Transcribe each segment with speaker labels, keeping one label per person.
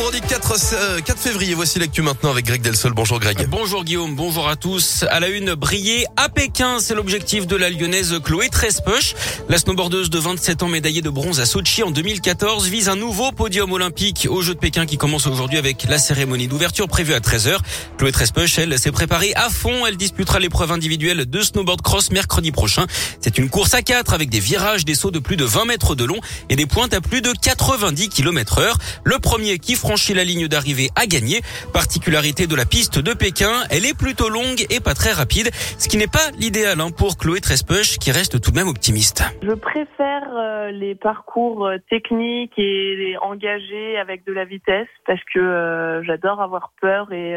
Speaker 1: vendredi 4, 4 février. Voici l'actu maintenant avec Greg Delsol. Bonjour Greg.
Speaker 2: Bonjour Guillaume, bonjour à tous. À la une, briller à Pékin, c'est l'objectif de la lyonnaise Chloé Trespech. La snowboardeuse de 27 ans médaillée de bronze à Sochi en 2014 vise un nouveau podium olympique aux Jeux de Pékin qui commence aujourd'hui avec la cérémonie d'ouverture prévue à 13h. Chloé Trespech, elle, s'est préparée à fond. Elle disputera l'épreuve individuelle de snowboard cross mercredi prochain. C'est une course à 4 avec des virages, des sauts de plus de 20 mètres de long et des pointes à plus de 90 km heure. Le premier qui franchit la ligne d'arrivée a gagné. Particularité de la piste de Pékin, elle est plutôt longue et pas très rapide, ce qui n'est pas l'idéal hein, pour Chloé Trespech qui reste tout de même optimiste.
Speaker 3: Je préfère euh, les parcours euh, techniques et engagés avec de la vitesse parce que euh, j'adore avoir peur et,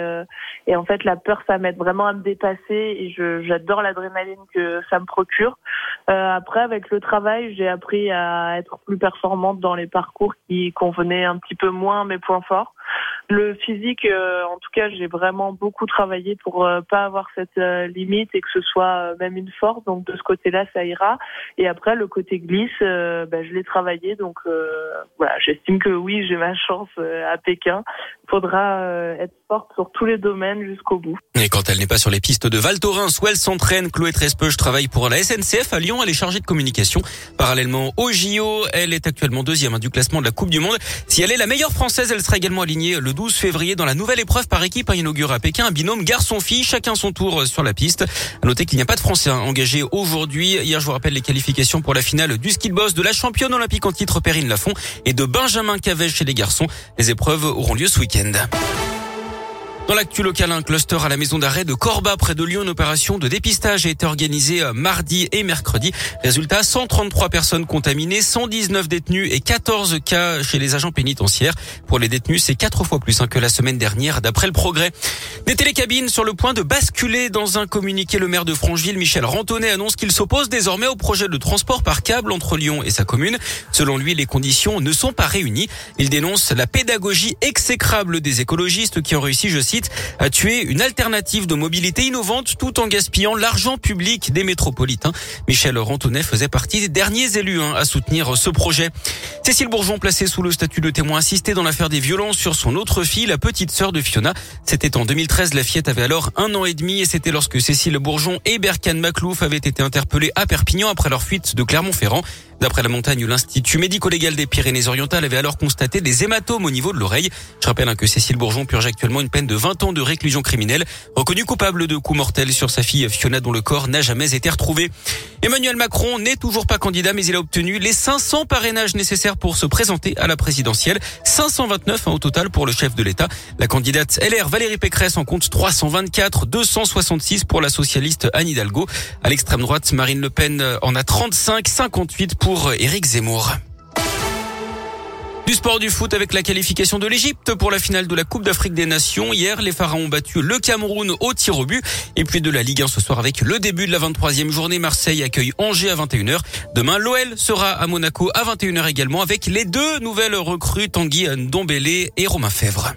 Speaker 3: et en fait la peur ça m'aide vraiment à me dépasser et j'adore l'adrénaline que ça me procure. après avec le travail j'ai appris à être plus performante dans les parcours qui convenaient un petit peu moins mes points forts. Le physique, euh, en tout cas, j'ai vraiment beaucoup travaillé pour euh, pas avoir cette euh, limite et que ce soit même une force. Donc de ce côté-là, ça ira. Et après, le côté glisse, ben, je l'ai travaillé. Donc voilà, j'estime que oui, j'ai ma chance à Pékin. Il faudra être forte sur tous les domaines jusqu'au bout.
Speaker 2: Et quand elle n'est pas sur les pistes de Val Thorens où elle s'entraîne, Chloé Trespeuch travaille pour la SNCF à Lyon. Elle est chargée de communication. Parallèlement au JO, elle est actuellement deuxième hein, du classement de la Coupe du Monde. Si elle est la meilleure française, elle sera également alignée le 12 février dans la nouvelle épreuve par équipe à inaugurer à Pékin un binôme garçon-fille, chacun son tour sur la piste. À noter qu'il n'y a pas de Français engagés aujourd'hui. Hier, je vous rappelle les qualifications pour la finale du ski boss de la championne olympique en titre Perrine Lafont et de Benjamin Cavège chez les garçons. Les épreuves auront lieu ce week-end. Dans l'actu local, un cluster à la maison d'arrêt de Corba près de Lyon. Une opération de dépistage a été organisée euh, mardi et mercredi. Résultat, 133 personnes contaminées, 119 détenus et 14 cas chez les agents pénitentiaires. Pour les détenus, c'est quatre fois plus hein, que la semaine dernière, d'après le progrès. Des télécabines sur le point de basculer dans un communiqué. Le maire de Francheville, Michel Rantonnet, annonce qu'il s'oppose désormais au projet de transport par câble entre Lyon et sa commune. Selon lui, les conditions ne sont pas réunies. Il dénonce la pédagogie exécrable des écologistes qui ont réussi, je cite, à tuer une alternative de mobilité innovante tout en gaspillant l'argent public des métropolitains. Michel Rantonnet faisait partie des derniers élus hein, à soutenir ce projet. Cécile Bourgeon placée sous le statut de témoin assisté dans l'affaire des violences sur son autre fille, la petite sœur de Fiona. C'était en 2013. La fillette avait alors un an et demi et c'était lorsque Cécile Bourgeon et Berkane Maclouf avaient été interpellés à Perpignan après leur fuite de Clermont-Ferrand. D'après la montagne, l'Institut médico-légal des Pyrénées-Orientales avait alors constaté des hématomes au niveau de l'oreille. Je rappelle hein, que Cécile Bourgeon purge actuellement une peine de 20 ans de réclusion criminelle, reconnue coupable de coups mortels sur sa fille Fiona dont le corps n'a jamais été retrouvé. Emmanuel Macron n'est toujours pas candidat mais il a obtenu les 500 parrainages nécessaires pour se présenter à la présidentielle. 529 hein, au total pour le chef de l'État. La candidate LR Valérie Pécresse en compte 324, 266 pour la socialiste Anne Hidalgo. À l'extrême droite, Marine Le Pen en a 35, 58 pour pour Éric Zemmour. Du sport du foot avec la qualification de l'Égypte pour la finale de la Coupe d'Afrique des Nations. Hier, les Pharaons ont battu le Cameroun au tir au but. Et puis de la Ligue 1 ce soir avec le début de la 23e journée. Marseille accueille Angers à 21h. Demain, l'OL sera à Monaco à 21h également avec les deux nouvelles recrues Tanguy Ndombele et Romain Fèvre.